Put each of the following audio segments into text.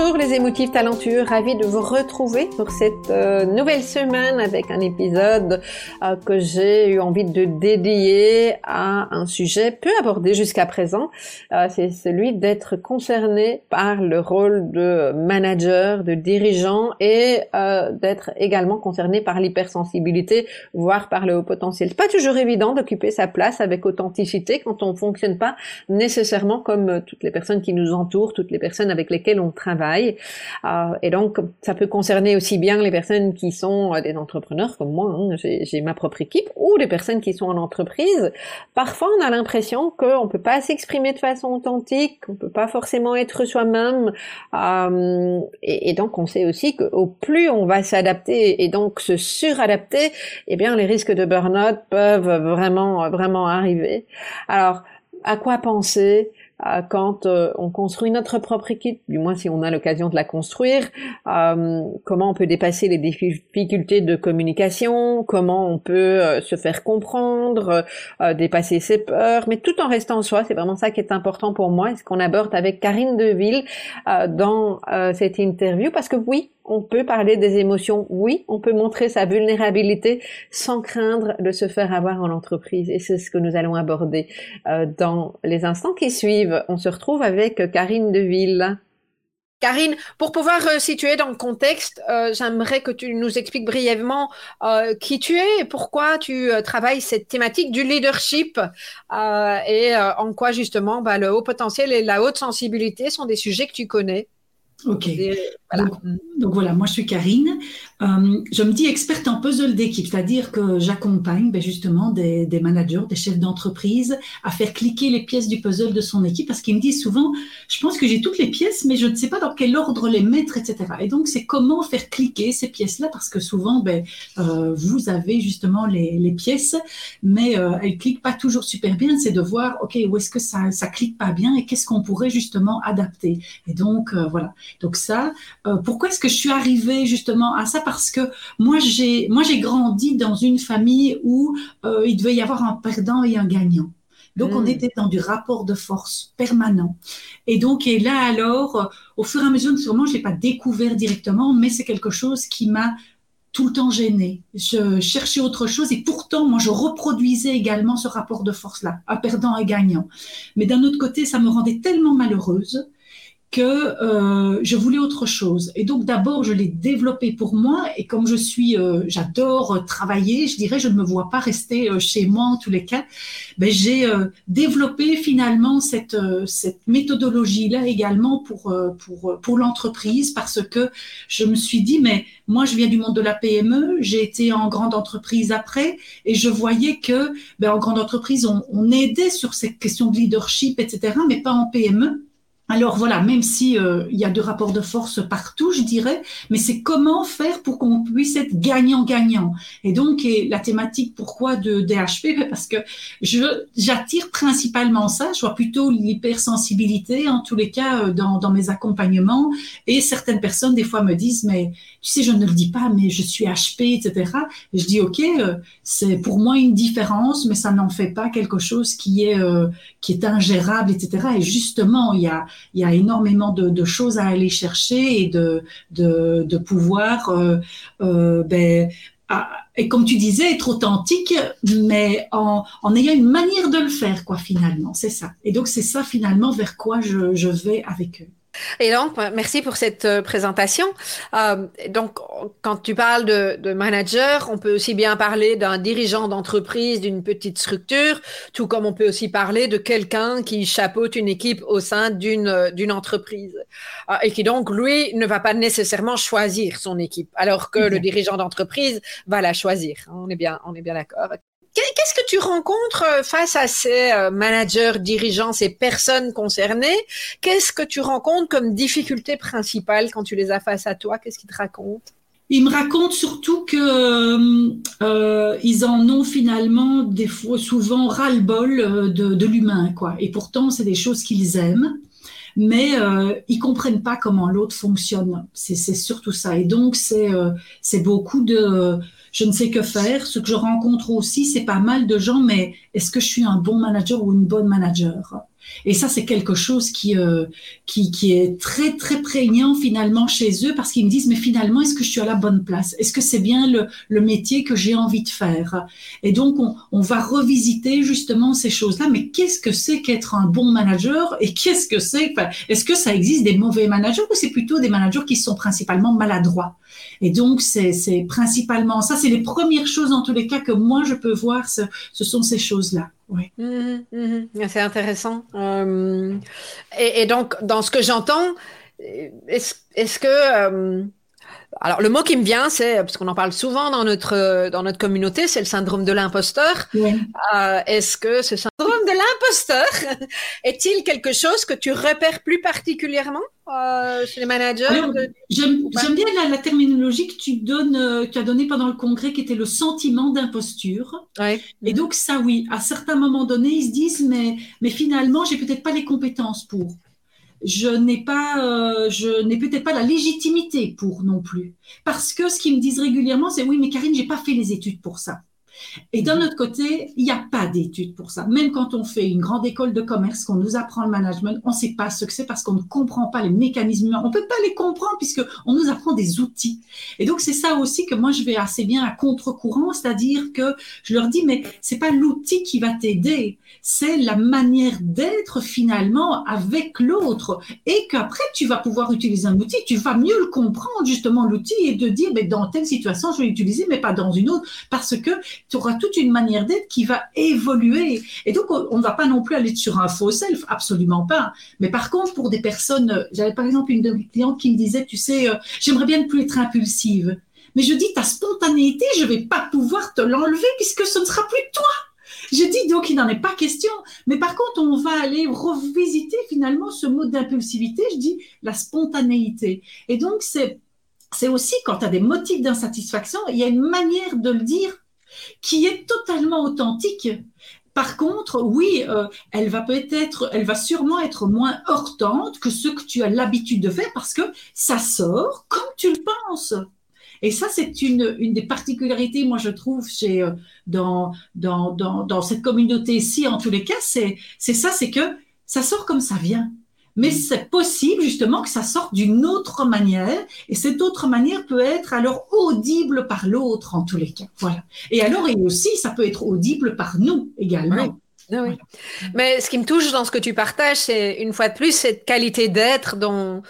Bonjour les émotifs talentueux, ravi de vous retrouver pour cette euh, nouvelle semaine avec un épisode euh, que j'ai eu envie de dédier à un sujet peu abordé jusqu'à présent. Euh, c'est celui d'être concerné par le rôle de manager, de dirigeant et d'être également concerné par l'hypersensibilité, voire par le haut potentiel. Pas toujours évident d'occuper sa place avec authenticité quand on fonctionne pas nécessairement comme toutes les personnes qui nous entourent, toutes les personnes avec lesquelles on Euh, et donc, ça peut concerner aussi bien les personnes qui sont euh, des entrepreneurs comme moi, hein, j'ai ma propre équipe, ou les personnes qui sont en entreprise. Parfois, on a l'impression qu'on peut pas s'exprimer de façon authentique, qu'on peut pas forcément être soi-même. Euh, et, et, donc, on sait aussi qu'au plus on va s'adapter et donc se suradapter, eh bien, les risques de burn-out peuvent vraiment, vraiment arriver. Alors, à quoi penser? Quand euh, on construit notre propre équipe, du moins si on a l'occasion de la construire, euh, comment on peut dépasser les difficultés de communication, comment on peut euh, se faire comprendre, dépasser ses peurs, mais tout en restant soi. C'est vraiment ça qui est important pour moi et ce qu'on aborde avec Karine Deville dans cette interview, parce que oui, on peut parler des émotions, oui, on peut montrer sa vulnérabilité sans craindre de se faire avoir en entreprise. Et c'est ce que nous allons aborder euh, dans les instants qui suivent. On se retrouve avec Karine Deville. Karine, pour pouvoir euh, situer dans le contexte, euh, j'aimerais que tu nous expliques brièvement qui tu es et pourquoi tu travailles cette thématique du leadership et en quoi justement bah, le haut potentiel et la haute sensibilité sont des sujets que tu connais. Ok. Donc, voilà, moi je suis Karine. Euh, je me dis experte en puzzle d'équipe, c'est-à-dire que j'accompagne ben, justement des, des, managers, des chefs d'entreprise à faire cliquer les pièces du puzzle de son équipe parce qu'ils me disent souvent, je pense que j'ai toutes les pièces, mais je ne sais pas dans quel ordre les mettre, etc. Et donc c'est comment faire cliquer ces pièces-là parce que souvent, ben, euh, vous avez justement les, les pièces, mais euh, elles cliquent pas toujours super bien. C'est de voir, ok, où est-ce que ça ça clique pas bien et qu'est-ce qu'on pourrait justement adapter. Et donc voilà. Donc ça, euh, pourquoi est-ce que je suis arrivée justement à ça? Parce que moi j'ai moi j'ai grandi dans une famille où euh, il devait y avoir un perdant et un gagnant. Donc, on hmm. était dans du rapport de force permanent. Et donc, et là, alors, au fur et à mesure, sûrement, je l'ai pas découvert directement, mais c'est quelque chose qui m'a tout le temps gênée. Je cherchais autre chose et pourtant, moi, je reproduisais également ce rapport de force-là, un perdant et gagnant. Mais d'un autre côté, ça me rendait tellement malheureuse que euh, je voulais autre chose. Et donc d'abord, je l'ai développé pour moi. Et comme je suis, euh, j'adore travailler, je dirais, je ne me vois pas rester euh, chez moi en tous les cas. Ben, j'ai euh, développé finalement cette cette méthodologie là également pour pour pour l'entreprise parce que je me suis dit, mais moi, je viens du monde de la PME, j'ai été en grande entreprise après, et je voyais que ben, en grande entreprise, on, on aidait sur cette question de leadership, etc., mais pas en PME. Alors voilà, même si euh, il y a deux rapports de force partout, je dirais, mais c'est comment faire pour qu'on puisse être gagnant-gagnant. Et donc la thématique pourquoi de DHP ben, Parce que j'attire principalement ça. Je vois plutôt l'hypersensibilité en tous les cas euh, dans, dans mes accompagnements. Et certaines personnes des fois me disent mais tu sais je ne le dis pas mais je suis HP etc. je dis ok euh, c'est pour moi une différence mais ça n'en fait pas quelque chose qui est qui est ingérable etc. Et justement il y a y a énormément de, choses à aller chercher et de, de, pouvoir, euh, euh, ben, et comme tu disais, être authentique, mais en, ayant une manière de le faire, quoi, finalement. C'est ça. Et donc, c'est ça, finalement, vers quoi je vais avec eux. Et donc, merci pour cette euh, présentation. Euh, donc, quand tu parles de, de, manager, on peut aussi bien parler d'un dirigeant d'entreprise, d'une petite structure, tout comme on peut aussi parler de quelqu'un qui chapeaute une équipe au sein d'une euh, d'une entreprise euh, et qui donc lui ne va pas nécessairement choisir son équipe, alors que le dirigeant d'entreprise va la choisir. On est bien, on est bien d'accord. Qu'est-ce que tu rencontres euh, face à ces euh, managers, dirigeants, ces personnes concernées? Qu'est-ce que tu rencontres comme difficulté principale quand tu les as face à toi? Qu'est-ce qu'ils te racontent? Ils me racontent surtout que euh, ils en ont finalement des fois souvent ras-le-bol de, l'humain, quoi. Et pourtant, c'est des choses qu'ils aiment, mais euh, ils comprennent pas comment l'autre fonctionne. C'est surtout ça. Et donc, c'est beaucoup de je ne sais que faire. Ce que je rencontre aussi, c'est pas mal de gens, mais est-ce que je suis un bon manager ou une bonne manager? Et ça, c'est quelque chose qui, euh, qui, qui est très, très prégnant finalement chez eux parce qu'ils me disent, mais finalement, est-ce que je suis à la bonne place? Est-ce que c'est bien le, le, métier que j'ai envie de faire? Et donc, on, on va revisiter justement ces choses-là. Mais qu'est-ce que c'est qu'être un bon manager Et qu'est-ce que c'est? Est-ce que ça existe des mauvais managers ou c'est plutôt des managers qui sont principalement maladroits? Et donc, c'est principalement ça, c'est les premières choses en tous les cas que moi je peux voir, ce, ce sont ces choses-là. Oui. Mmh, mmh. C'est intéressant. Euh, et, et, donc, dans ce que j'entends, est-ce est que euh, alors le mot qui me vient, c'est parce qu'on en parle souvent dans notre dans notre communauté, c'est le syndrome de l'imposteur. Euh, Est-ce que ce syndrome de l'imposteur est-il quelque chose que tu repères plus particulièrement euh, chez les managers J'aime bien la, la, terminologie que tu donnes, euh, tu as donné pendant le congrès, qui était le sentiment d'imposture. Ouais. Et donc ça, oui, à certains moments donnés, ils se disent mais mais finalement, j'ai peut-être pas les compétences pour je n'ai pas, euh, je n'ai peut-être pas la légitimité pour non plus. Parce que ce qu'ils me disent régulièrement, c'est oui, mais Karine, j'ai pas fait les études pour ça. Et d'un autre côté, il n'y a pas d'études pour ça. Même quand on fait une grande école de commerce, qu'on nous apprend le management, on ne sait pas ce que c'est parce qu'on ne comprend pas les mécanismes. On ne peut pas les comprendre puisqu'on nous apprend des outils. Et donc, c'est ça aussi que moi, je vais assez bien à contre-courant, c'est-à-dire que je leur dis, mais c'est pas l'outil qui va t'aider, c'est la manière d'être finalement avec l'autre. Et qu'après, tu vas pouvoir utiliser un outil, tu vas mieux le comprendre, justement, l'outil, et de dire, mais dans telle situation, je vais l'utiliser, mais pas dans une autre, parce que tu auras toute une manière d'être qui va évoluer. Et donc, on ne va pas non plus aller sur un faux self, absolument pas. Mais par contre, pour des personnes, j'avais par exemple une de mes clientes qui me disait, tu sais, euh, j'aimerais bien ne plus être impulsive. Mais je dis, ta spontanéité, je vais pas pouvoir te l'enlever puisque ce ne sera plus toi. Je dis donc il n'en est pas question. Mais par contre, on va aller revisiter finalement ce mot d'impulsivité. Je dis la spontanéité. Et donc, c'est, c'est aussi quand tu as des motifs d'insatisfaction, il y a une manière de le dire qui est totalement authentique. Par contre, oui, euh, elle va peut-être, elle va sûrement être moins heurtante que ce que tu as l'habitude de faire parce que ça sort comme tu le penses. Et ça, c'est une, une des particularités, moi, je trouve, chez, euh, dans, dans, dans, dans cette communauté-ci, en tous les cas, c'est ça, c'est que ça sort comme ça vient mais c'est possible justement que ça sorte d'une autre manière, et cette autre manière peut être alors audible par l'autre en tous les cas. Voilà. Et alors, et aussi, ça peut être audible par nous également. Oui. Oui. Mais ce qui me touche dans ce que tu partages, c'est une fois de plus cette qualité d'être dont,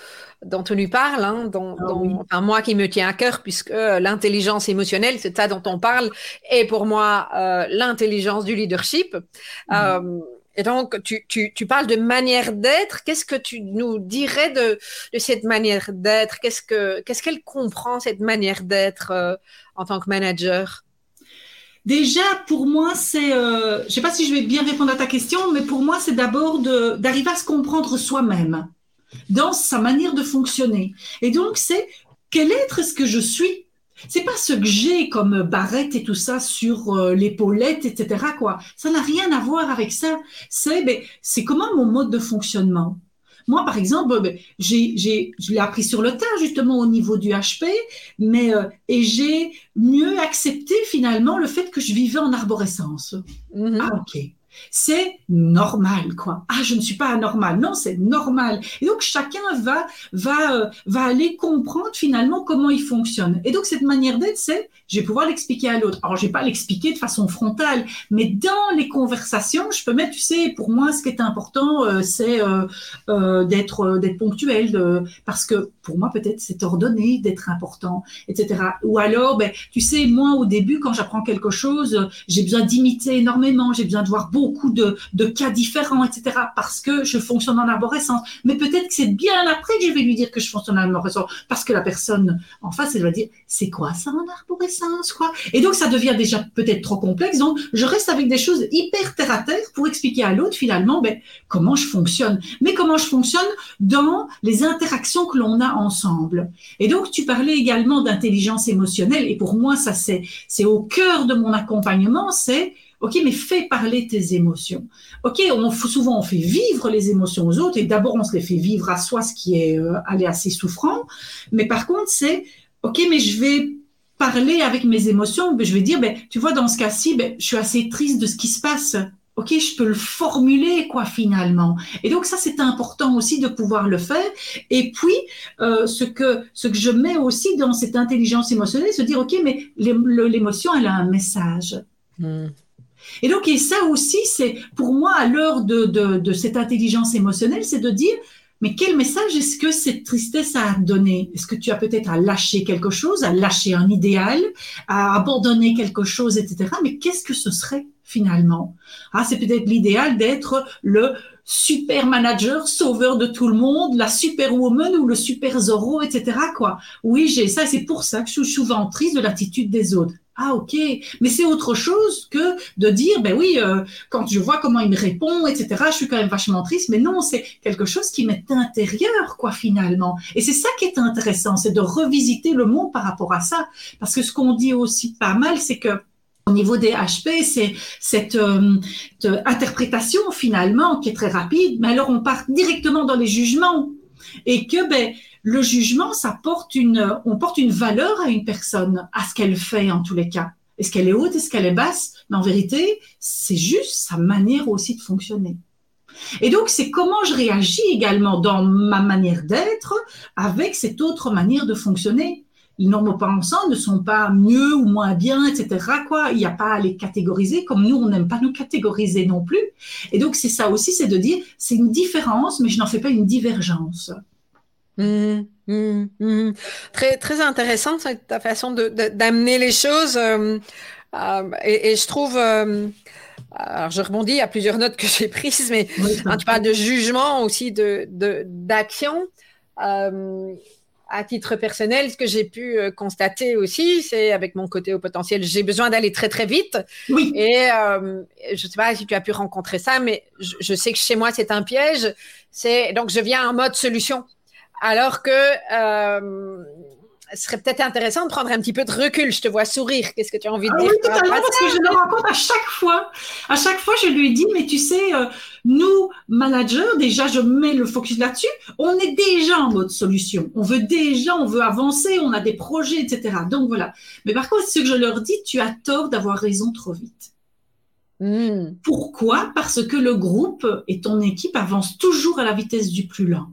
dont on lui parle, hein, dont, ah, dont oui. enfin, moi qui me tient à cœur, puisque l'intelligence émotionnelle, c'est ça dont on parle, et pour moi euh, l'intelligence du leadership. Mmh. Euh, et donc, tu, parles de manière d'être. Qu'est-ce que tu nous dirais de, cette manière d'être? Qu'est-ce que qu'est-ce qu'elle comprend cette manière d'être euh, en tant que manager? Déjà, pour moi, c'est, euh, je ne sais pas si je vais bien répondre à ta question, mais pour moi, c'est d'abord d'arriver à se comprendre soi-même dans sa manière de fonctionner. Et donc, c'est quel être est-ce que je suis c'est pas ce que j'ai comme barrette et tout ça sur euh, l'épaulette, etc. Quoi. Ça n'a rien à voir avec ça. C'est ben, c'est comment mon mode de fonctionnement. Moi, par exemple, ben, j'ai, j'ai, je l'ai appris sur le tas justement au niveau du HP, mais euh, et j'ai mieux accepté finalement le fait que je vivais en arborescence. Mm-hmm. Ah ok. C'est normal, quoi. Ah, je ne suis pas anormal. Non, c'est normal. Et donc, chacun va, va, euh, va aller comprendre finalement comment il fonctionne. Et donc, cette manière d'être, c'est, je vais pouvoir l'expliquer à l'autre. Alors, je vais pas l'expliquer de façon frontale, mais dans les conversations, je peux mettre, tu sais, pour moi, ce qui est important, euh, c'est euh, d'être, d'être ponctuel, de, parce que pour moi, peut-être, c'est ordonné d'être important, etc. Ou alors, ben, tu sais, moi, au début, quand j'apprends quelque chose, j'ai besoin d'imiter énormément, j'ai besoin de voir beaucoup de, de, cas différents, etc. Parce que je fonctionne en arborescence. Mais peut-être que c'est bien après que je vais lui dire que je fonctionne en arborescence. Parce que la personne en face, elle va dire, c'est quoi ça en arborescence, quoi? Et donc, ça devient déjà peut-être trop complexe. Donc, je reste avec des choses hyper terre à terre pour expliquer à l'autre, finalement, ben, comment je fonctionne. Mais comment je fonctionne dans les interactions que l'on a ensemble. Et donc, tu parlais également d'intelligence émotionnelle. Et pour moi, ça, c'est, c'est au cœur de mon accompagnement, c'est Ok, mais fais parler tes émotions. Ok, on, souvent on fait vivre les émotions aux autres et d'abord on se les fait vivre à soi, ce qui est euh, aller assez souffrant. Mais par contre, c'est ok, mais je vais parler avec mes émotions. je vais dire, ben, tu vois, dans ce cas-ci, ben, je suis assez triste de ce qui se passe. Ok, je peux le formuler quoi finalement. Et donc ça c'est important aussi de pouvoir le faire. Et puis euh, ce que ce que je mets aussi dans cette intelligence émotionnelle, se dire ok mais l'émotion elle a un message. Hmm. Et donc, et ça aussi, c'est pour moi, à l'heure de, de, de, cette intelligence émotionnelle, c'est de dire, mais quel message est-ce que cette tristesse a donné? Est-ce que tu as peut-être à lâcher quelque chose, à lâcher un idéal, à abandonner quelque chose, etc. Mais qu'est-ce que ce serait? Finalement Ah, c'est peut-être l'idéal d'être le super manager, sauveur de tout le monde, la superwoman ou le super Zorro, etc. Quoi. Oui, j'ai ça, c'est pour ça que je suis souvent triste de l'attitude des autres. Ah ok, mais c'est autre chose que de dire ben oui euh, quand je vois comment il me répond etc. Je suis quand même vachement triste, mais non c'est quelque chose qui m'est intérieur quoi finalement. Et c'est ça qui est intéressant, c'est de revisiter le monde par rapport à ça, parce que ce qu'on dit aussi pas mal, c'est que au niveau des HP, c'est cette euh, interprétation finalement qui est très rapide, mais alors on part directement dans les jugements et que ben le jugement, ça porte une, on porte une valeur à une personne, à ce qu'elle fait en tous les cas. Est-ce qu'elle est haute, est-ce qu'elle est basse? Mais en vérité, c'est juste sa manière aussi de fonctionner. Et donc, c'est comment je réagis également dans ma manière d'être avec cette autre manière de fonctionner. Les normes pensants ne sont pas mieux ou moins bien, etc. Quoi. Il n'y a pas à les catégoriser comme nous, on n'aime pas nous catégoriser non plus. Et donc, c'est ça aussi, c'est de dire, c'est une différence, mais je n'en fais pas une divergence. Mmh, mmh, mmh. Très, très intéressant ta façon d'amener les choses. Euh, euh, et, je trouve, euh, alors je rebondis à plusieurs notes que j'ai prises, mais quand tu parles de jugement aussi, de d'action. À titre personnel, ce que j'ai pu constater aussi, c'est avec mon côté au potentiel, j'ai besoin d'aller très très vite. Oui. Et je ne sais pas si tu as pu rencontrer ça, mais je, je sais que chez moi c'est un piège. C'est donc je viens en mode solution. Alors que euh, ce serait peut-être intéressant de prendre un petit peu de recul. Je te vois sourire. Qu'est-ce que tu as envie de ah dire Oui, totalement, parce que je le rencontre à chaque fois. À chaque fois, je lui dis, mais tu sais, euh, nous, managers, déjà, je mets le focus là-dessus. On est déjà en mode solution. On veut déjà, on veut avancer, on a des projets, etc. Donc voilà. Mais par contre, ce que je leur dis, tu as tort d'avoir raison trop vite. Hmm. Pourquoi? Parce que le groupe et ton équipe avancent toujours à la vitesse du plus lent.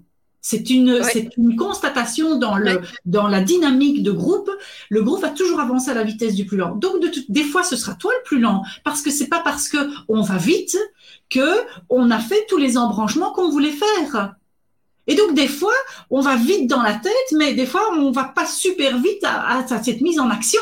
C'est une, c'est une constatation dans, le, dans la dynamique de groupe. Le groupe va toujours avancer à la vitesse du plus lent. Donc, de, des fois, ce sera toi le plus lent, parce que c'est pas parce que on va vite que on a fait tous les embranchements qu'on voulait faire. Et donc, des fois, on va vite dans la tête, mais des fois, on va pas super vite à, à cette mise en action.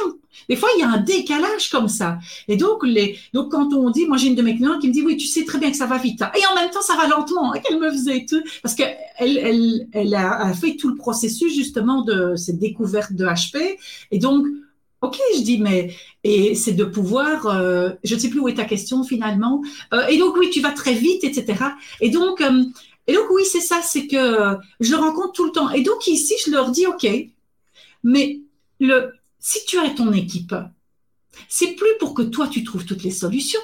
Des fois, il y a un décalage comme ça. Et donc, les, donc quand on dit, moi j'ai une de mes clientes qui me dit, oui, tu sais très bien que ça va vite. Hein. Et en même temps, ça va lentement. Et qu'elle me faisait tout. Parce qu'elle elle, elle a fait tout le processus justement de cette découverte de HP. Et donc, Ok, je dis, mais et c'est de pouvoir, euh, je ne sais plus où est ta question finalement. Euh, et donc oui, tu vas très vite, etc. Et donc, euh, et donc oui, c'est ça, c'est que je le rencontre tout le temps. Et donc ici, je leur dis, ok, mais le, si tu as ton équipe, c'est plus pour que toi tu trouves toutes les solutions.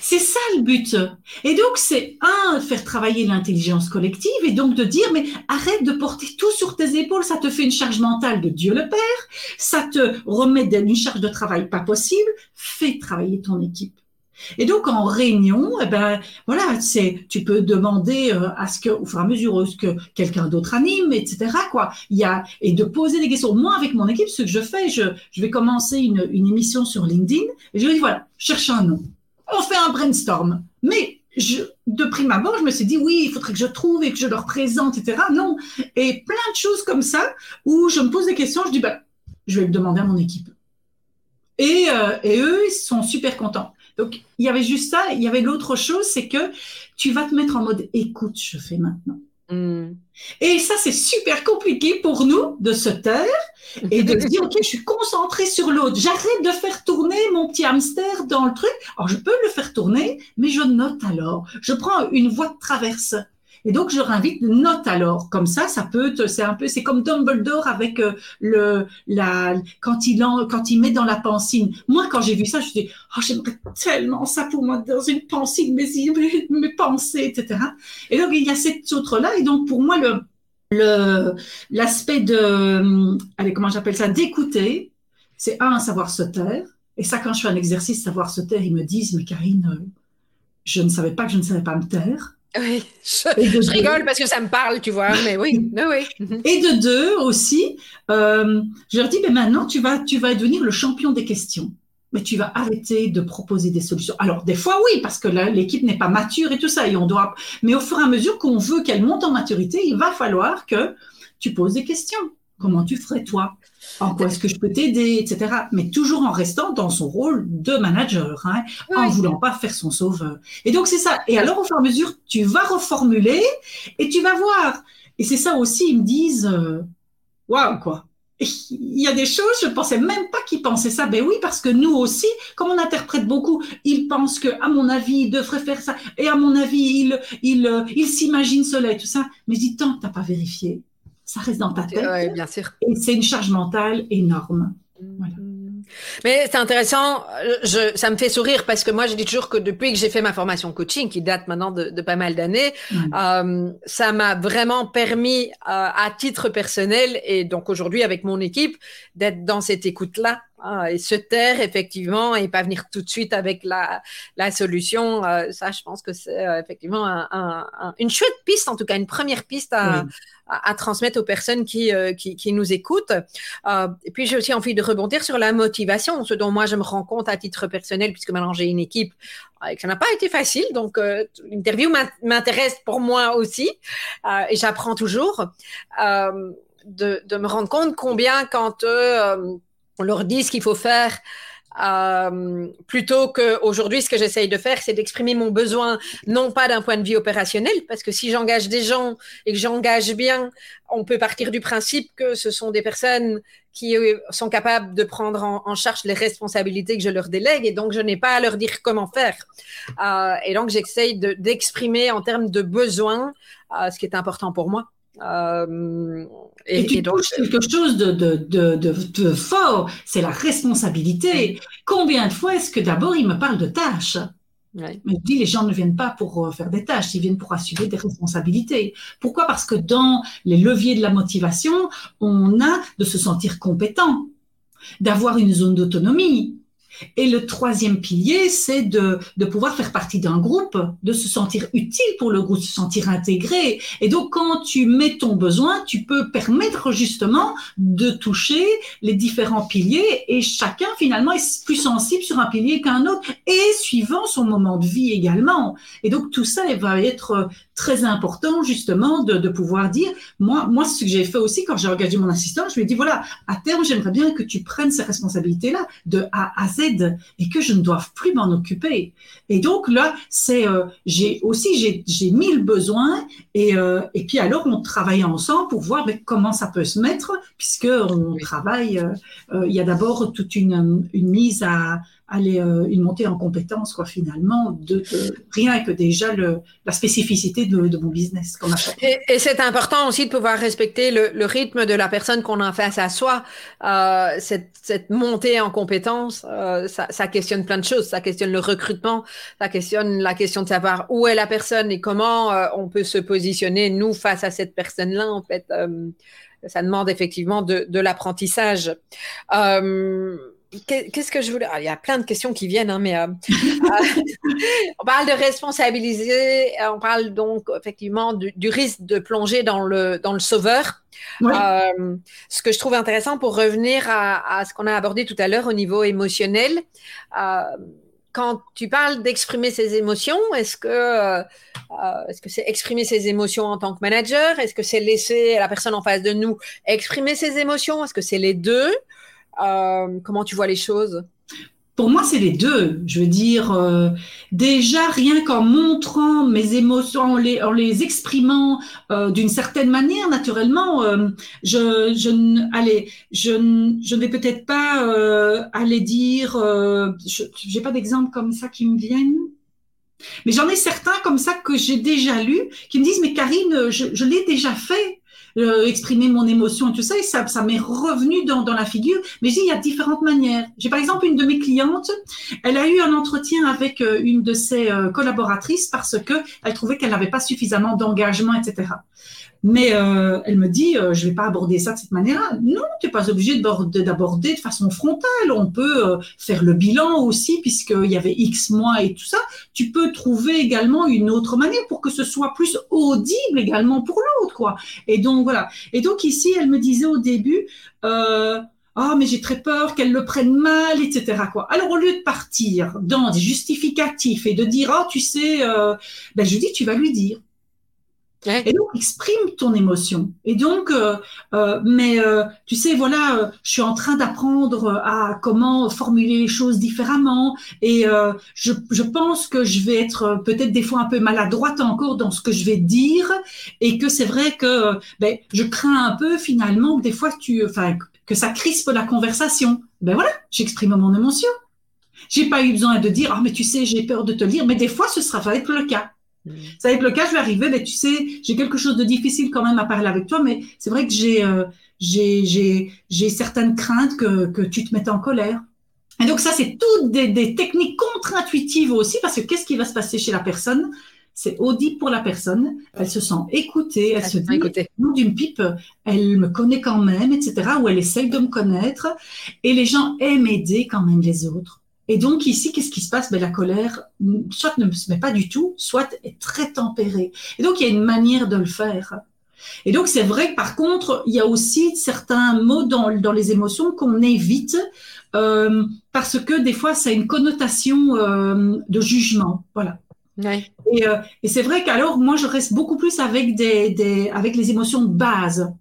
C'est ça le but. Et donc, c'est un, faire travailler l'intelligence collective et donc de dire, mais arrête de porter tout sur tes épaules, ça te fait une charge mentale de Dieu le Père, ça te remet une charge de travail pas possible, fais travailler ton équipe. Et donc en réunion, eh ben voilà, c'est tu peux demander euh, à ce que au fur et à mesure ce que quelqu'un d'autre anime, etc. Quoi. Il y a et de poser des questions. Moi avec mon équipe, ce que je fais, je, je vais commencer une, une émission sur LinkedIn et je dis voilà, cherche un nom. On fait un brainstorm. Mais je, de prime abord, je me suis dit oui, il faudrait que je trouve et que je le représente, etc. Non. Et plein de choses comme ça où je me pose des questions, je dis ben je vais le demander à mon équipe. Et, euh, et eux, ils sont super contents. Donc, il y avait juste ça. Il y avait l'autre chose, c'est que tu vas te mettre en mode écoute, je fais maintenant. Hmm. Et ça, c'est super compliqué pour nous de se taire et de se dire, OK, je suis concentrée sur l'autre. J'arrête de faire tourner mon petit hamster dans le truc. Alors, je peux le faire tourner, mais je note alors. Je prends une voie de traverse. Et donc, je leur invite, note alors. Comme ça, ça peut, c'est un peu, c'est comme Dumbledore avec euh, le, la, quand il en, quand il met dans la pancine. Moi, quand j'ai vu ça, je me suis dit, oh, j'aimerais tellement ça pour moi dans une pancine, mes, mes, mes pensées, etc. Et donc, il y a cette autre-là. Et donc, pour moi, le, le, l'aspect de, allez, comment j'appelle ça, d'écouter, c'est un, savoir se taire. Et ça, quand je fais un exercice, savoir se taire, ils me disent, mais Karine, euh, je ne savais pas que je ne savais pas me taire. Oui, je, rigole parce que ça me parle, tu vois, mais oui, oui. Et de deux aussi, euh, je leur dis, mais maintenant, tu vas, tu vas devenir le champion des questions. Mais tu vas arrêter de proposer des solutions. Alors, des fois, oui, parce que l'équipe n'est pas mature et tout ça, et on doit. Mais au fur et à mesure qu'on veut qu'elle monte en maturité, il va falloir que tu poses des questions. Comment tu ferais toi? En quoi est-ce que je peux t'aider, etc. Mais toujours en restant dans son rôle de manager, hein, en voulant pas faire son sauveur. Et donc c'est ça. Et alors au fur et à mesure, tu vas reformuler et tu vas voir. Et c'est ça aussi, ils me disent, euh, waouh quoi. Il y a des choses, je ne pensais même pas qu'ils pensaient ça. Ben oui, parce que nous aussi, comme on interprète beaucoup, ils pensent que, à mon avis, ils devraient faire ça. Et à mon avis, ils, ils, euh, ils s'imaginent cela et tout ça. Mais dis tant t'as pas vérifié, ça reste dans ta tête. Oui, bien sûr. Et c'est une charge mentale énorme. Voilà. Mais c'est intéressant, je, ça me fait sourire parce que moi je dis toujours que depuis que j'ai fait ma formation coaching, qui date maintenant de, de pas mal d'années, euh, ça m'a vraiment permis euh, à titre personnel et donc aujourd'hui avec mon équipe d'être dans cette écoute-là ah, et se taire effectivement et pas venir tout de suite avec la, la solution. Euh, ça, je pense que c'est euh, effectivement un, un, une chouette piste, en tout cas une première piste à, à, transmettre aux personnes qui, euh, qui, qui, nous écoutent. et puis j'ai aussi envie de rebondir sur la motivation, ce dont moi je me rends compte à titre personnel, puisque maintenant j'ai une équipe et que ça n'a pas été facile. Donc l'interview m'intéresse pour moi aussi et j'apprends toujours. De, de, me rendre compte combien quand on leur dit ce qu'il faut faire. Euh, plutôt qu'aujourd'hui, ce que j'essaye de faire, c'est d'exprimer mon besoin, non pas d'un point de vue opérationnel, parce que si j'engage des gens et que j'engage bien, on peut partir du principe que ce sont des personnes qui euh, sont capables de prendre en, charge les responsabilités que je leur délègue, et donc je n'ai pas à leur dire comment faire. Euh, et donc j'essaye d'exprimer en termes de besoin euh, ce qui est important pour moi. Euh, et, tu touches quelque chose de, de, de, fort, c'est la responsabilité. Combien de fois est-ce que d'abord il me parle de tâches? Mais je dis, les gens ne viennent pas pour euh, faire des tâches, ils viennent pour assumer des responsabilités. Pourquoi? Parce que dans les leviers de la motivation, on a de se sentir compétent, d'avoir une zone d'autonomie, et le troisième pilier, c'est de, de pouvoir faire partie d'un groupe, de se sentir utile pour le groupe, se sentir intégré. Et donc, quand tu mets ton besoin, tu peux permettre justement de toucher les différents piliers et chacun finalement est plus sensible sur un pilier qu'un autre et suivant son moment de vie également. Et donc, tout ça va être très important justement de, de pouvoir dire, moi, moi, ce que j'ai fait aussi quand j'ai engagé mon assistant, je lui ai dit, voilà, à terme, j'aimerais bien que tu prennes ces responsabilités-là de A à Z et que je ne doive plus m'en occuper. Et donc là, c'est euh, j'ai aussi j'ai mis le besoin et euh, et puis alors on travaille ensemble pour voir mais, comment ça peut se mettre puisque on travaille. Euh, il y a d'abord toute une une mise à aller euh, une montée en compétence quoi finalement de, rien que déjà le, la spécificité de, de mon business qu'on a fait. Et, et c'est important aussi de pouvoir respecter le, le rythme de la personne qu'on a face à soi. Euh, cette, cette, montée en compétence, euh, ça, ça, questionne plein de choses. Ça questionne le recrutement, ça questionne la question de savoir où est la personne et comment euh, on peut se positionner nous face à cette personne-là en fait. Euh, ça demande effectivement de, de l'apprentissage. Euh, qu'est-ce que je voulais ah, Il y a plein de questions qui viennent, hein, mais euh, euh, on parle de responsabiliser, on parle donc effectivement du, risque de plonger dans le, dans le sauveur. ce que je trouve intéressant pour revenir à, ce qu'on a abordé tout à l'heure au niveau émotionnel, quand tu parles d'exprimer ses émotions, est-ce que est-ce que c'est exprimer ses émotions en tant que manager? Est-ce que c'est laisser la personne en face de nous exprimer ses émotions? Est-ce que c'est les deux? euh, comment tu vois les choses? Pour moi, c'est les deux. Je veux dire, euh, déjà, rien qu'en montrant mes émotions, en les, en les exprimant euh, d'une certaine manière, naturellement, je, je, allez, je, je ne vais peut-être pas aller dire, je n'ai pas d'exemple comme ça qui me viennent. Mais j'en ai certains comme ça que j'ai déjà lus qui me disent, mais Karine, je, je l'ai déjà fait. Euh, exprimer mon émotion et tout ça, et ça, m'est revenu dans, dans la figure. Mais j'ai il y a différentes manières. J'ai par exemple une de mes clientes, elle a eu un entretien avec euh, une de ses euh, collaboratrices parce que elle trouvait qu'elle n'avait pas suffisamment d'engagement, etc. Mais elle me dit, je vais pas aborder ça de cette manière-là. Non, tu n'es pas obligé d'aborder de façon frontale. On peut faire le bilan aussi, puisqu'il y avait X mois et tout ça. Tu peux trouver également une autre manière pour que ce soit plus audible également pour l'autre, quoi. Et donc, voilà. Et donc, ici, elle me disait au début, ah, mais j'ai très peur qu'elle le prenne mal, etc. Alors, au lieu de partir dans des justificatifs et de dire, ah, tu sais, euh, ben, je dis, tu vas lui dire. Et donc, exprime ton émotion. Et donc, euh, euh, mais euh, tu sais, voilà, je suis en train d'apprendre à comment formuler les choses différemment. Et je, je, pense que je vais être peut-être des fois un peu maladroite encore dans ce que je vais dire. Et que c'est vrai que ben, je crains un peu finalement que des fois, tu, enfin, que ça crispe la conversation. Ben voilà, j'exprime mon émotion. J'ai pas eu besoin de dire, ah, mais tu sais, j'ai peur de te lire. Mais des fois, ce sera, va être le cas. Ça va être le cas, je vais arriver, mais tu sais, j'ai quelque chose de difficile quand même à parler avec toi, mais c'est vrai que j'ai euh, j'ai certaines craintes que, que tu te mettes en colère. Et donc ça, c'est toutes des, des techniques contre-intuitives aussi, parce que qu'est-ce qui va se passer chez la personne? C'est audible pour la personne, elle se sent écoutée, elle, se dit, nom d'une pipe, elle me connaît quand même, etc., ou elle essaye de me connaître, et les gens aiment aider quand même les autres. Et donc ici, qu'est-ce qui se passe? Ben, La colère, soit ne se met pas du tout, soit est très tempérée. Et donc il y a une manière de le faire. Et donc c'est vrai que par contre, il y a aussi certains mots dans, dans les émotions qu'on évite euh, parce que des fois, ça a une connotation euh, de jugement. Voilà. Ouais. Et, euh, et c'est vrai qu'alors, moi, je reste beaucoup plus avec, des, des, avec les émotions de base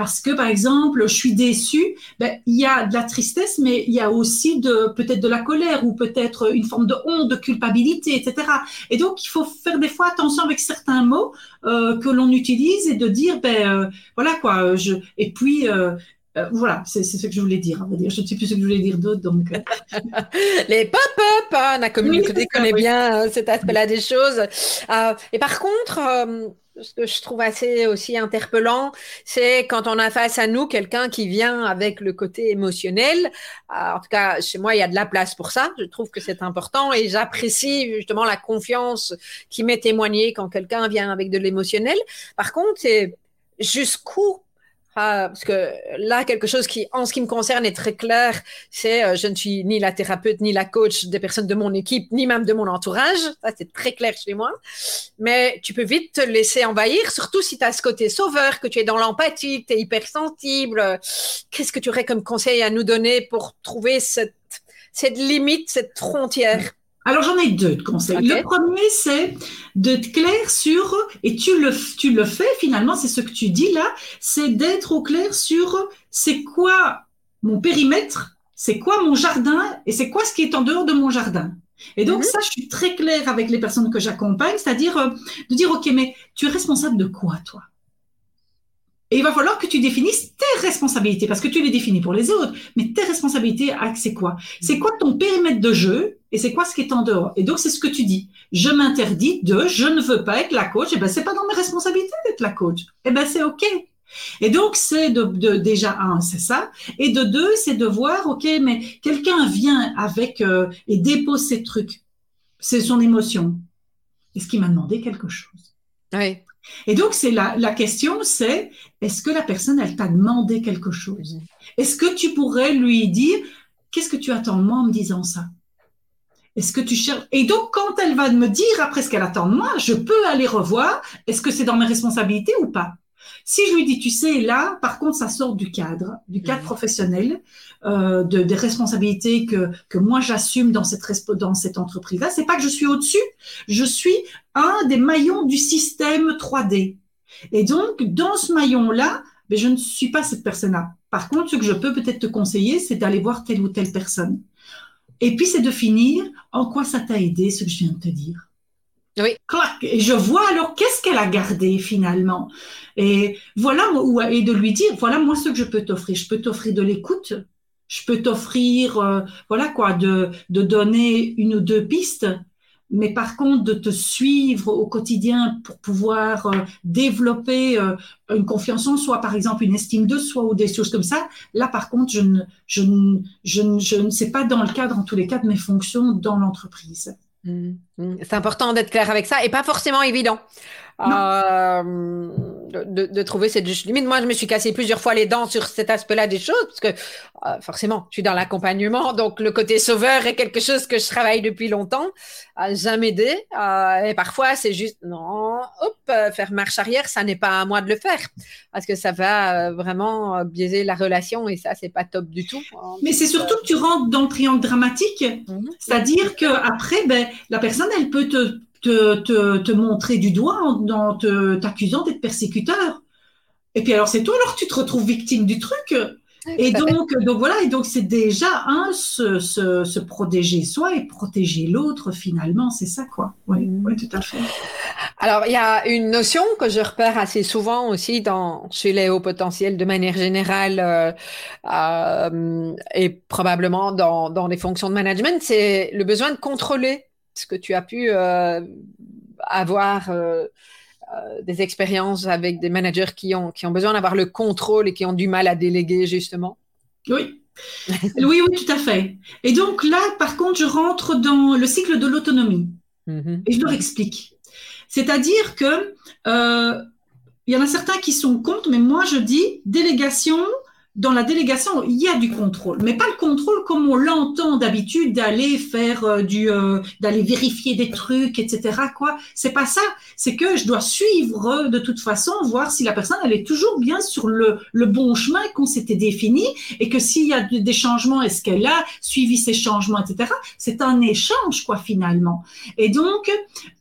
parce que par exemple je suis déçue, ben, il y a de la tristesse, mais il y a aussi de peut-être de la colère ou peut-être une forme de honte, de culpabilité, etc. Et donc il faut faire des fois attention avec certains mots euh, que l'on utilise et de dire ben euh, voilà quoi. Je et puis euh, euh, voilà, c'est ce que je voulais dire. Je ne sais plus ce que je voulais dire d'autre. Donc... Les pop-up, hein, on a communiqué, connaît bien cet aspect-là des choses. et par contre, ce que je trouve assez aussi interpellant, c'est quand on a face à nous quelqu'un qui vient avec le côté émotionnel. en tout cas, chez moi, il y a de la place pour ça. Je trouve que c'est important et j'apprécie justement la confiance qui m'est témoignée quand quelqu'un vient avec de l'émotionnel. Par contre, c'est jusqu'où parce que là, quelque chose qui, en ce qui me concerne, est très clair, c'est euh, je ne suis ni la thérapeute, ni la coach des personnes de mon équipe, ni même de mon entourage. Ça, c'est très clair chez moi. Mais tu peux vite te laisser envahir, surtout si tu as ce côté sauveur, que tu es dans l'empathie, tu es hypersensible. Qu'est-ce que tu aurais comme conseil à nous donner pour trouver cette limite, cette frontière? Alors j'en ai deux de conseils. Le premier, c'est d'être clair sur, et tu le, tu le fais finalement, c'est ce que tu dis là, c'est d'être au clair sur c'est quoi mon périmètre, c'est quoi mon jardin et c'est quoi ce qui est en dehors de mon jardin. Et donc mhm. ça, je suis très claire avec les personnes que j'accompagne, c'est-à-dire euh, de dire, OK, mais tu es responsable de quoi toi? Et il va falloir que tu définisses tes responsabilités, parce que tu les définis pour les autres, mais tes responsabilités, ah, c'est quoi? C'est quoi ton périmètre de jeu? Et c'est quoi ce qui est en dehors? Et donc, c'est ce que tu dis. Je m'interdis de, je ne veux pas être la coach, et ben c'est pas dans mes responsabilités d'être la coach. Et ben c'est OK. Et donc, c'est de, de, déjà, un, c'est ça. Et de deux, c'est de voir, OK, mais quelqu'un vient avec euh, et dépose ses trucs. C'est son émotion. Est-ce qu'il m'a demandé quelque chose? Oui. Et donc, c'est la, la question, c'est est-ce que la personne, elle t'a demandé quelque chose? Est-ce que tu pourrais lui dire, qu'est-ce que tu attends de moi en me disant ça? Est-ce que tu cherches? Et donc, quand elle va me dire après ce qu'elle attend de moi, je peux aller revoir. Est-ce que c'est dans mes responsabilités ou pas? Si je lui dis, tu sais, là, par contre, ça sort du cadre, du cadre mmh. professionnel, euh, de, des responsabilités que, que moi j'assume dans cette, dans cette entreprise-là. C'est pas que je suis au-dessus, je suis un des maillons du système 3D. Et donc, dans ce maillon-là, mais ben, je ne suis pas cette personne-là. Par contre, ce que je peux peut-être te conseiller, c'est d'aller voir telle ou telle personne. Et puis, c'est de finir en quoi ça t'a aidé, ce que je viens de te dire? Oui. Et je vois alors qu'est-ce qu'elle a gardé finalement. Et voilà, et de lui dire, voilà moi ce que je peux t'offrir. Je peux t'offrir de l'écoute. Je peux t'offrir, euh, voilà quoi, de, de donner une ou deux pistes mais par contre de te suivre au quotidien pour pouvoir euh, développer euh, une confiance en soi, par exemple une estime de soi ou des choses comme ça, là par contre je ne, je ne, je ne, je ne sais pas dans le cadre, en tous les cas, de mes fonctions dans l'entreprise. Mmh. C'est important d'être clair avec ça et pas forcément évident. Euh, de, de, trouver cette limite. Moi, je me suis cassé plusieurs fois les dents sur cet aspect-là des choses, parce que euh, forcément, je suis dans l'accompagnement, donc le côté sauveur est quelque chose que je travaille depuis longtemps, à jamais aidé. Euh, et parfois, c'est juste, non, hop, euh, faire marche arrière, ça n'est pas à moi de le faire, parce que ça va vraiment biaiser la relation, et ça, c'est pas top du tout. Mais c'est surtout que tu rentres dans le triangle dramatique, mhm. c'est-à-dire que après, ben, la personne, elle peut te te, te, montrer du doigt en, t'accusant d'être persécuteur. Et puis alors c'est toi alors tu te retrouves victime du truc. et donc, donc voilà, et donc c'est déjà un se, se, se, protéger soi et protéger l'autre finalement, c'est ça quoi. Oui, mm. oui, tout à fait. Alors il y a une notion que je repère assez souvent aussi dans chez les hauts potentiels de manière générale euh, euh, et probablement dans, dans les fonctions de management, c'est le besoin de contrôler ce que tu as pu euh, avoir euh, euh, des expériences avec des managers qui ont, qui ont besoin d'avoir le contrôle et qui ont du mal à déléguer, justement? Oui. oui, oui, tout à fait. Et donc là, par contre, je rentre dans le cycle de l'autonomie. Mm-hmm. Et je leur explique. C'est-à-dire que il y en a certains qui sont contre, mais moi je dis délégation, dans la délégation, il y a du contrôle, mais pas le contrôle comme on l'entend d'habitude d'aller faire euh, du, euh, d'aller vérifier des trucs, etc. Quoi, c'est pas ça. C'est que je dois suivre de toute façon, voir si la personne elle est toujours bien sur le, le bon chemin qu'on s'était défini, et que s'il y a des changements, est-ce qu'elle a suivi ces changements, etc. C'est un échange quoi finalement. Et donc,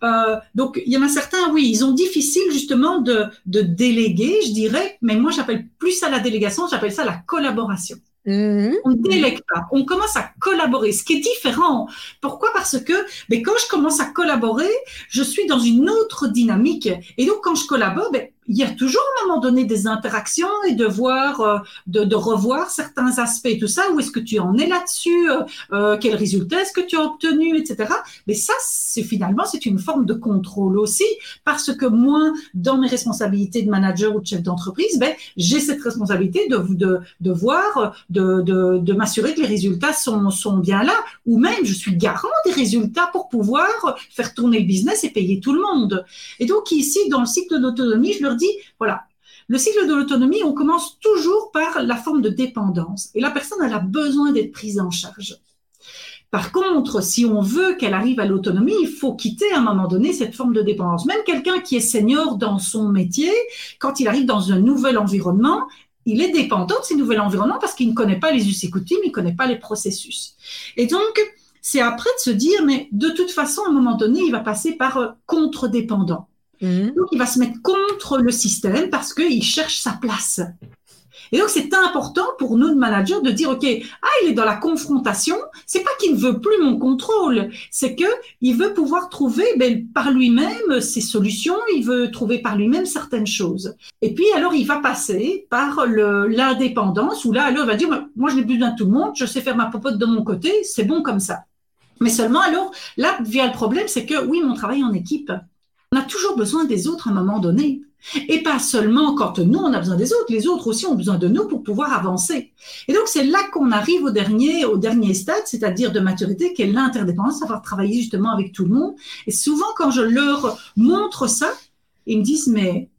euh, donc il y en a certains, oui, ils ont difficile justement de, de déléguer, je dirais, mais moi j'appelle plus à la délégation, j'appelle la collaboration. Mhm. On ne délègue pas, on commence à collaborer, ce qui est différent. Pourquoi? Parce que mais quand je commence à collaborer, je suis dans une autre dynamique. Et donc, quand je collabore, ben, il y a toujours à un moment donné des interactions et de voir, euh, de, revoir certains aspects et tout ça. Où est-ce que tu en es là-dessus euh, euh, Quel résultat est-ce que tu as obtenu, etc. Mais ça, c'est finalement, c'est une forme de contrôle aussi, parce que moi, dans mes responsabilités de manager ou de chef d'entreprise, ben, j'ai cette responsabilité de, de, voir, de, de, de m'assurer que les résultats sont, sont bien là, ou même je suis garant des résultats pour pouvoir faire tourner le business et payer tout le monde. Et donc ici, dans le cycle d'autonomie, je leur dit, voilà, le cycle de l'autonomie, on commence toujours par la forme de dépendance. Et la personne, elle a besoin d'être prise en charge. Par contre, si on veut qu'elle arrive à l'autonomie, il faut quitter à un moment donné cette forme de dépendance. Même quelqu'un qui est senior dans son métier, quand il arrive dans un nouvel environnement, il est dépendant de ce nouvel environnement parce qu'il ne connaît pas les us et coutumes, il ne connaît pas les processus. Et donc, c'est après de se dire, mais de toute façon, à un moment donné, il va passer par euh, contre-dépendant. Mhm. Donc, il va se mettre contre le système parce qu'il cherche sa place. Et donc, c'est important pour nous, de managers, de dire, OK, ah, il est dans la confrontation. C'est pas qu'il ne veut plus mon contrôle. C'est que il veut pouvoir trouver, ben, par lui-même ses solutions. Il veut trouver par lui-même certaines choses. Et puis, alors, il va passer par l'indépendance où là, alors, il va dire, moi, je n'ai plus besoin de tout le monde. Je sais faire ma popote de mon côté. C'est bon comme ça. Mais seulement, alors, là vient le problème, c'est que oui, mon travail en équipe. On a toujours besoin des autres à un moment donné. Et pas seulement quand nous, on a besoin des autres, les autres aussi ont besoin de nous pour pouvoir avancer. Et donc, c'est là qu'on arrive au dernier, au dernier stade, c'est-à-dire de maturité, qui est l'interdépendance, savoir travailler justement avec tout le monde. Et souvent, quand je leur montre ça, ils me disent, mais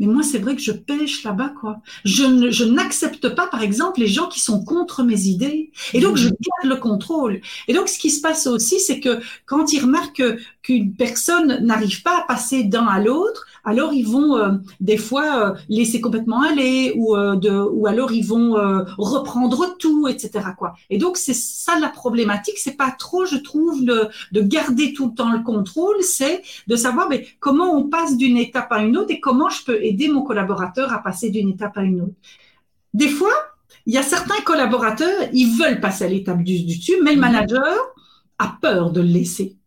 Mais moi, c'est vrai que je pêche là-bas, quoi. Je, je n'accepte pas, par exemple, les gens qui sont contre mes idées. Et donc, je mmh. garde le contrôle. Et donc, ce qui se passe aussi, c'est que quand ils remarquent qu'une personne n'arrive pas à passer d'un à l'autre, alors ils vont euh, des fois euh, laisser complètement aller ou, euh, de, ou alors ils vont reprendre tout, etc. Quoi. Et donc c'est ça la problématique, c'est pas trop, je trouve, le, de garder tout le temps le contrôle, c'est de savoir mais, comment on passe d'une étape à une autre et comment je peux aider mon collaborateur à passer d'une étape à une autre. Des fois, il y a certains collaborateurs, ils veulent passer à l'étape du dessus, mais le mhm. manager a peur de le laisser.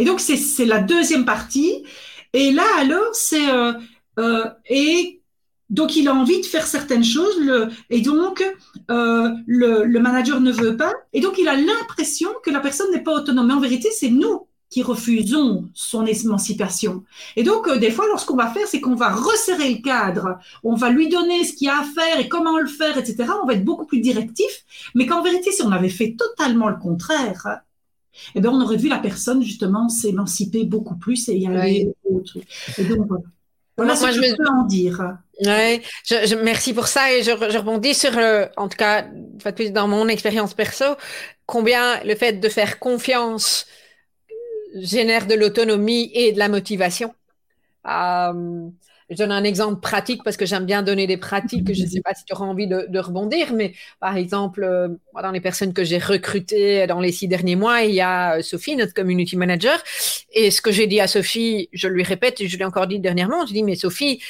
Et donc c'est la deuxième partie. Et là, alors, c'est euh, euh, et donc il a envie de faire certaines choses, et donc euh, le, manager ne veut pas, et donc il a l'impression que la personne n'est pas autonome. Mais en vérité, c'est nous qui refusons son émancipation. Et donc, des fois, lorsqu'on va faire, c'est qu'on va resserrer le cadre, on va lui donner ce qu'il y a à faire et comment le faire, etc. On va être beaucoup plus directif, mais qu'en vérité, si on avait fait totalement le contraire, eh bien, on aurait vu la personne justement s'émanciper beaucoup plus et y aller au truc. Et donc, voilà ce que je, peux en dire. Ouais, je, merci pour ça et je, rebondis sur, en tout cas, dans mon expérience perso, combien le fait de faire confiance génère de l'autonomie et de la motivation. Euh, je donne un exemple pratique parce que j'aime bien donner des pratiques. Je ne sais pas si tu auras envie de, rebondir, mais par exemple, euh, dans les personnes que j'ai recrutées dans les six derniers mois, il y a euh, Sophie, notre community manager. Et ce que j'ai dit à Sophie, je lui répète, et je l'ai encore dit dernièrement, je dis, mais Sophie,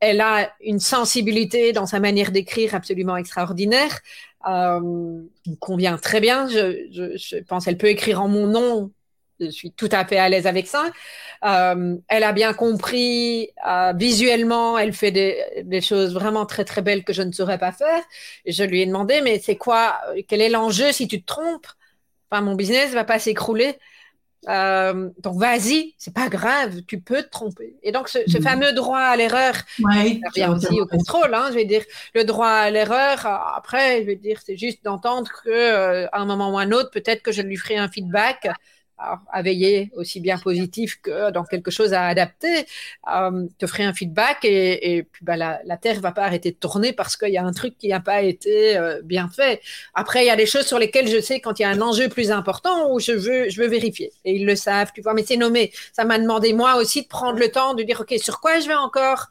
elle a une sensibilité dans sa manière d'écrire absolument extraordinaire. Euh, me convient très bien. Je, je, je pense qu'elle peut écrire en mon nom je suis tout à fait à l'aise avec ça. Euh, elle a bien compris euh, visuellement, elle fait des, des, choses vraiment très très belles que je ne saurais pas faire. Et je lui ai demandé, mais c'est quoi, quel est l'enjeu si tu te trompes? Enfin, mon business va pas s'écrouler. Euh, donc vas-y, c'est pas grave, tu peux te tromper. Et donc ce, ce mm. fameux droit à l'erreur, ouais, ça vient aussi au contrôle. Hein, je vais dire le droit à l'erreur. Après, je vais dire c'est juste d'entendre que à un moment ou à un autre, peut-être que je lui ferai un feedback à veiller aussi bien positif que dans quelque chose à adapter, euh, te ferai un feedback et, puis bah, la, la, Terre va pas arrêter de tourner parce qu'il y a un truc qui n'a pas été euh, bien fait. Après, il y a des choses sur lesquelles je sais quand il y a un enjeu plus important où je veux, je veux vérifier. Et ils le savent, tu vois, mais c'est nommé. Ça m'a demandé moi aussi de prendre le temps de dire, OK, sur quoi je vais encore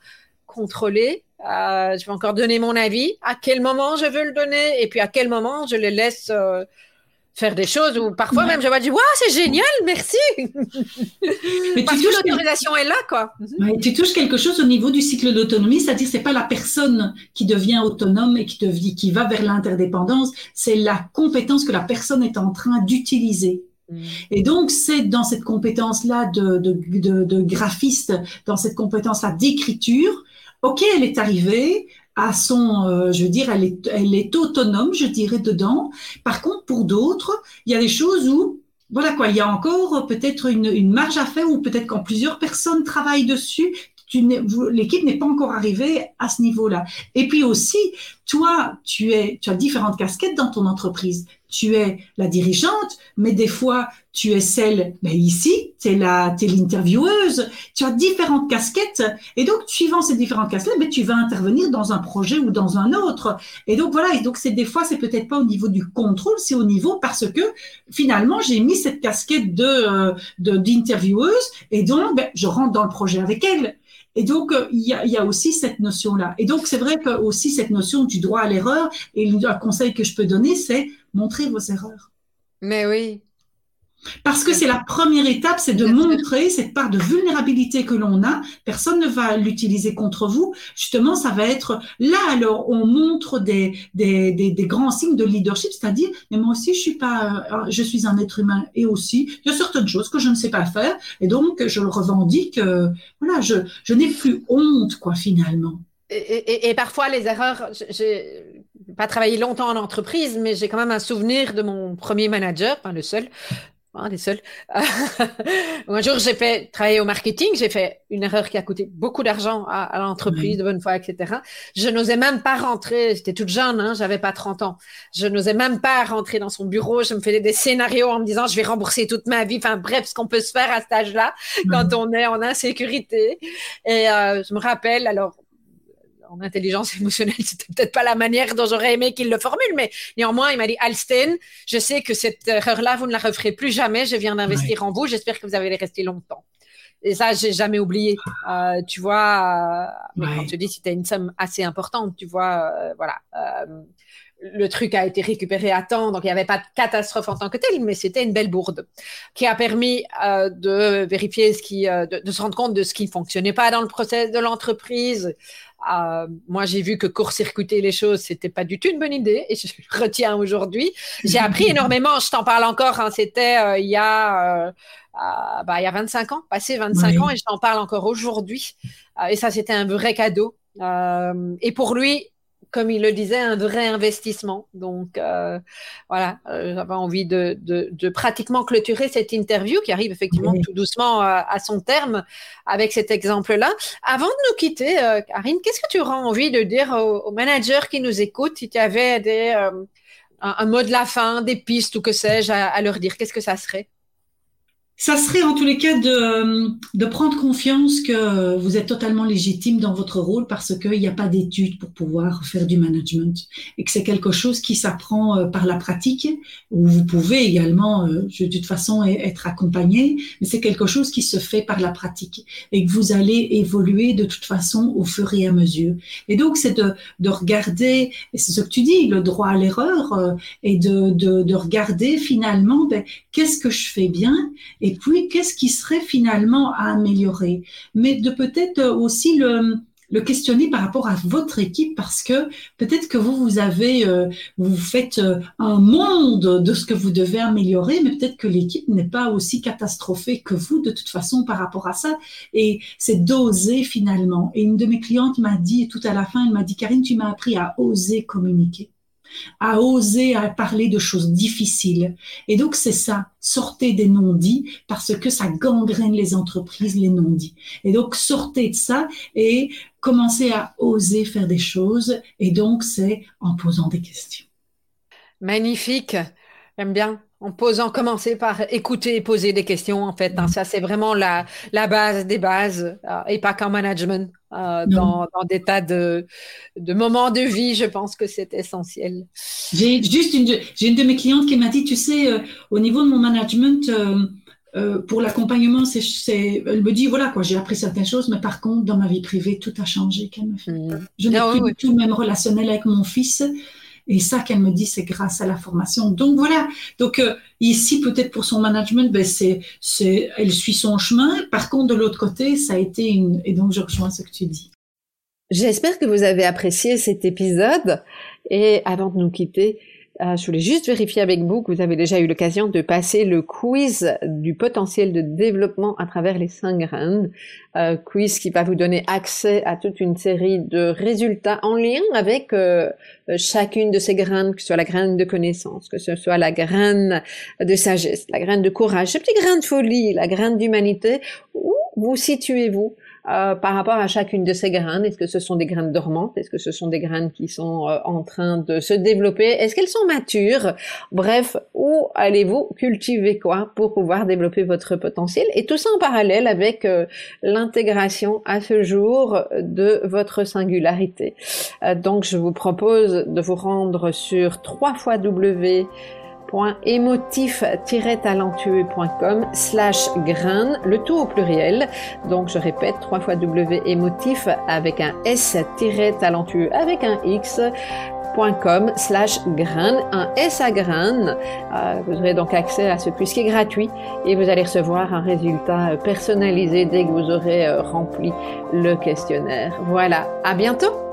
contrôler euh, je vais encore donner mon avis, à quel moment je veux le donner et puis à quel moment je le laisse faire des choses où parfois même je vais dire waouh c'est génial merci. Mais parce que l'autorisation est là quoi. Tu touches quelque chose au niveau du cycle d'autonomie c'est-à-dire c'est pas la personne qui devient autonome et qui devient qui va vers l'interdépendance c'est la compétence que la personne est en train d'utiliser. Mm. et donc, c'est dans cette compétence-là de, de, de, de, graphiste, dans cette compétence-là d'écriture, OK, elle est arrivée, à son, euh, je veux dire, elle est, elle est autonome, je dirais, dedans. Par contre, pour d'autres, il y a des choses où, voilà quoi, il y a encore peut-être une, une marge à faire ou peut-être quand plusieurs personnes travaillent dessus, l'équipe n'est pas encore arrivée à ce niveau-là. Et puis aussi, toi, tu es, tu as différentes casquettes dans ton entreprise tu es la dirigeante, mais des fois, tu es celle, ben, ici, tu es l'intervieweuse, tu as différentes casquettes, et donc, suivant ces différentes casquettes, ben, tu vas intervenir dans un projet ou dans un autre. Et donc, voilà, et donc, c'est des fois, c'est peut-être pas au niveau du contrôle, c'est au niveau parce que, finalement, j'ai mis cette casquette de, euh, d'intervieweuse, et donc, ben, je rentre dans le projet avec elle. Et donc, euh, il y, a, il y a aussi cette notion-là. Et donc, c'est vrai que aussi cette notion du droit à l'erreur, et un conseil que je peux donner, c'est montrer vos erreurs. Mais oui. Parce que c'est la première étape, c'est de montrer cette part de vulnérabilité que l'on a. Personne ne va l'utiliser contre vous. Justement, ça va être là alors on montre des, des, des, des grands signes de leadership, c'est-à-dire, mais moi aussi je suis pas, euh, je suis un être humain et aussi il y a certaines choses que je ne sais pas faire et donc je le revendique. Euh, voilà, je, je n'ai plus honte quoi finalement. Et, et, et, parfois les erreurs, j'ai pas travaillé longtemps en entreprise, mais j'ai quand même un souvenir de mon premier manager, pas le seul, un des seuls. un jour, j'ai fait travailler au marketing, j'ai fait une erreur qui a coûté beaucoup d'argent à, l'entreprise de bonne foi, etc. Je n'osais même pas rentrer, j'étais toute jeune, hein, j'avais pas 30 ans. Je n'osais même pas rentrer dans son bureau, je me faisais des scénarios en me disant je vais rembourser toute ma vie, enfin bref, ce qu'on peut se faire à cet âge-là quand on est en insécurité. Et euh, je me rappelle, alors en intelligence émotionnelle, c'était peut-être pas la manière dont j'aurais aimé qu'il le formule, mais néanmoins, il m'a dit Alsten, je sais que cette erreur-là, vous ne la referez plus jamais. Je viens d'investir en vous. J'espère que vous allez rester longtemps. Et ça, j'ai jamais oublié. Euh, tu vois, mais quand tu dis c'était une somme assez importante, tu vois, voilà le truc a été récupéré à temps, donc il n'y avait pas de catastrophe en tant que telle, mais c'était une belle bourde qui a permis euh, de vérifier ce qui, euh, de, se rendre compte de ce qui ne fonctionnait pas dans le process de l'entreprise. Euh, moi, j'ai vu que court-circuiter les choses, c'était pas du tout une bonne idée, et je retiens aujourd'hui. J'ai appris énormément. Je t'en parle encore. Hein, c'était il y a bah, il y a 25 ans, passé 25 ans, et je t'en parle encore aujourd'hui. et ça, c'était un vrai cadeau. et pour lui, comme il le disait, un vrai investissement. Donc euh, voilà, euh, j'avais envie de, de, pratiquement clôturer cette interview qui arrive effectivement tout doucement à, son terme avec cet exemple-là. Avant de nous quitter, euh, Karine, qu'est-ce que tu auras envie de dire aux, managers qui nous écoutent si tu avais des, un, mot de la fin, des pistes ou que sais-je à leur dire? Qu'est-ce que ça serait? Ça serait en tous les cas de, de, prendre confiance que vous êtes totalement légitime dans votre rôle parce qu'il n'y a pas d'études pour pouvoir faire du management et que c'est quelque chose qui s'apprend euh, par la pratique où vous pouvez également euh, de toute façon être accompagné, mais c'est quelque chose qui se fait par la pratique et que vous allez évoluer de toute façon au fur et à mesure. Et donc c'est de, de regarder, et c'est ce que tu dis, le droit à l'erreur euh, et de, de, de regarder finalement ben, qu'est-ce que je fais bien puis qu'est-ce qui serait finalement à améliorer, mais de peut-être aussi le, le questionner par rapport à votre équipe parce que peut-être que vous vous avez euh, vous faites euh, un monde de ce que vous devez améliorer mais peut-être que l'équipe n'est pas aussi catastrophée que vous de toute façon par rapport à ça. Et c'est d'oser finalement. Et une de mes clientes m'a dit tout à la fin elle m'a dit Karine tu m'as appris à oser communiquer à oser à parler de choses difficiles. Et donc c'est ça, sortez des non-dits parce que ça gangrène les entreprises, les non-dits. Et donc sortez de ça et commencez à oser faire des choses. Et donc c'est en posant des questions. Magnifique, j'aime bien en posant, commencer par écouter et poser des questions, en fait. Hein. Ça, c'est vraiment la, la base des bases, euh, et pas qu'en management. Euh, dans, dans, des tas de, de, moments de vie, je pense que c'est essentiel. J'ai juste une, j'ai une de mes clientes qui m'a dit, tu sais, euh, au niveau de mon management, pour l'accompagnement, c'est, elle me dit, voilà, quoi, j'ai appris certaines choses, mais par contre, dans ma vie privée, tout a changé. Mmh. Je n'ai ah plus du tout le même relationnel avec mon fils. Et ça qu'elle me dit, c'est grâce à la formation. Donc voilà. Donc euh, ici, peut-être pour son management, ben c'est, c'est, elle suit son chemin. Par contre, de l'autre côté, ça a été une. Et donc je rejoins ce que tu dis. J'espère que vous avez apprécié cet épisode. Et avant de nous quitter, euh, je voulais juste vérifier avec vous que vous avez déjà eu l'occasion de passer le quiz du potentiel de développement à travers les cinq graines. Euh, quiz qui va vous donner accès à toute une série de résultats en lien avec euh, chacune de ces graines, que ce soit la graine de connaissance, que ce soit la graine de sagesse, la graine de courage, ce petit grain de folie, la graine d'humanité. Où vous situez-vous euh, par rapport à chacune de ces graines Est-ce que ce sont des graines dormantes? Est-ce que ce sont des graines qui sont euh, en train de se développer? Est-ce qu'elles sont matures? Bref, où allez-vous cultiver quoi pour pouvoir développer votre potentiel? Et tout ça en parallèle avec euh, l'intégration à ce jour de votre singularité. donc, je vous propose de vous rendre sur 3 fois W www.émotif-talentueux.com slash grain, le tout au pluriel. Donc je répète, trois fois W émotif avec un S-talentueux avec un X com slash grain, un S à grain. Euh, vous aurez donc accès à ce quiz qui est gratuit et vous allez recevoir un résultat personnalisé dès que vous aurez euh, rempli le questionnaire. Voilà, à bientôt